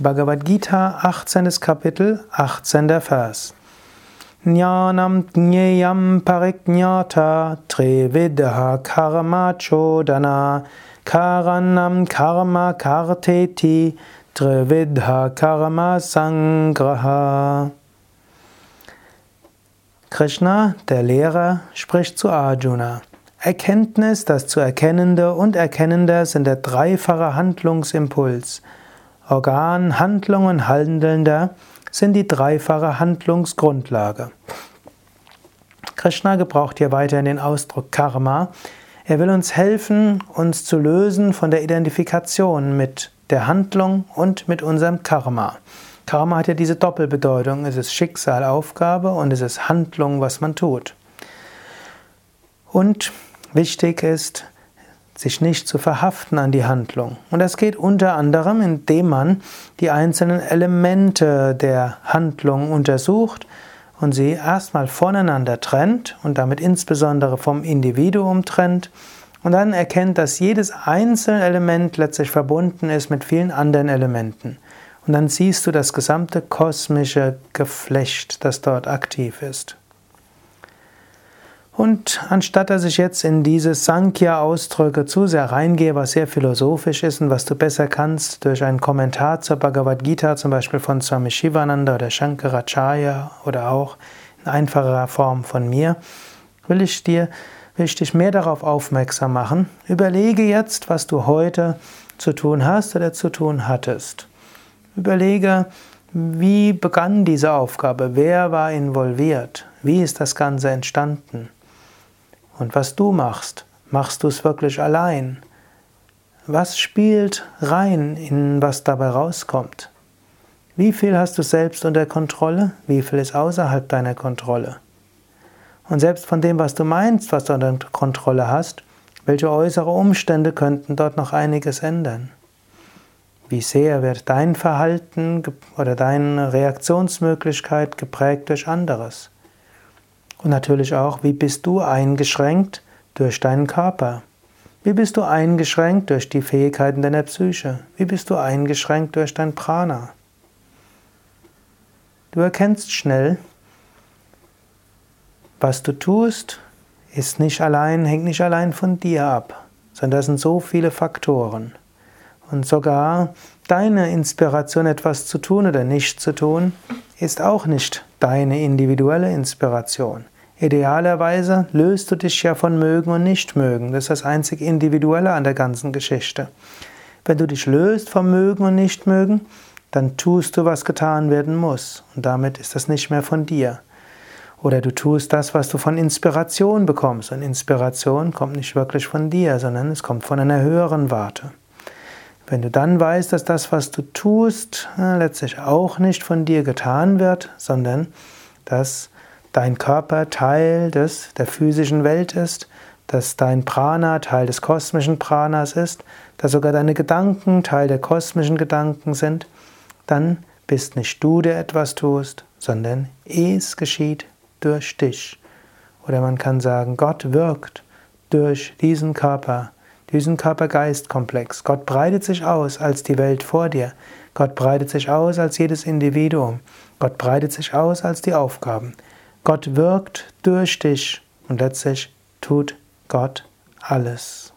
Bhagavad Gita, 18. Kapitel, 18. Vers. Jnanam jneyam pariknyata trividha karma chodana karanam karma karteti trividha karma sangraha. Krishna, der Lehrer, spricht zu Arjuna. Erkenntnis, das zu Erkennende und Erkennender sind der dreifache Handlungsimpuls. Organ, Handlung und Handelnder sind die dreifache Handlungsgrundlage. Krishna gebraucht hier weiterhin den Ausdruck Karma. Er will uns helfen, uns zu lösen von der Identifikation mit der Handlung und mit unserem Karma. Karma hat ja diese Doppelbedeutung. Es ist Schicksal, Aufgabe und es ist Handlung, was man tut. Und wichtig ist, sich nicht zu verhaften an die Handlung. Und das geht unter anderem, indem man die einzelnen Elemente der Handlung untersucht und sie erstmal voneinander trennt und damit insbesondere vom Individuum trennt und dann erkennt, dass jedes einzelne Element letztlich verbunden ist mit vielen anderen Elementen. Und dann siehst du das gesamte kosmische Geflecht, das dort aktiv ist. Und anstatt dass ich jetzt in diese Sankhya-Ausdrücke zu sehr reingehe, was sehr philosophisch ist und was du besser kannst durch einen Kommentar zur Bhagavad Gita, zum Beispiel von Swami Shivananda oder Shankaracharya oder auch in einfacherer Form von mir, will ich dir will ich dich mehr darauf aufmerksam machen. Überlege jetzt, was du heute zu tun hast oder zu tun hattest. Überlege, wie begann diese Aufgabe? Wer war involviert? Wie ist das Ganze entstanden? Und was du machst, machst du es wirklich allein? Was spielt rein in was dabei rauskommt? Wie viel hast du selbst unter Kontrolle? Wie viel ist außerhalb deiner Kontrolle? Und selbst von dem, was du meinst, was du unter Kontrolle hast, welche äußere Umstände könnten dort noch einiges ändern? Wie sehr wird dein Verhalten oder deine Reaktionsmöglichkeit geprägt durch anderes? Und natürlich auch, wie bist du eingeschränkt durch deinen Körper? Wie bist du eingeschränkt durch die Fähigkeiten deiner Psyche? Wie bist du eingeschränkt durch dein Prana? Du erkennst schnell, was du tust, ist nicht allein, hängt nicht allein von dir ab, sondern da sind so viele Faktoren. Und sogar deine Inspiration, etwas zu tun oder nicht zu tun, ist auch nicht deine individuelle Inspiration. Idealerweise löst du dich ja von Mögen und Nichtmögen. Das ist das einzig Individuelle an der ganzen Geschichte. Wenn du dich löst vom Mögen und Nichtmögen, dann tust du, was getan werden muss. Und damit ist das nicht mehr von dir. Oder du tust das, was du von Inspiration bekommst. Und Inspiration kommt nicht wirklich von dir, sondern es kommt von einer höheren Warte. Wenn du dann weißt, dass das, was du tust, äh, letztlich auch nicht von dir getan wird, sondern dass dein Körper Teil des, der physischen Welt ist, dass dein Prana Teil des kosmischen Pranas ist, dass sogar deine Gedanken Teil der kosmischen Gedanken sind, dann bist nicht du, der etwas tust, sondern es geschieht durch dich. Oder man kann sagen, Gott wirkt durch diesen Körper, diesen Körper-Geist-Komplex. Gott breitet sich aus als die Welt vor dir. Gott breitet sich aus als jedes Individuum. Gott breitet sich aus als die Aufgaben. Gott wirkt durch dich und letztlich tut Gott alles.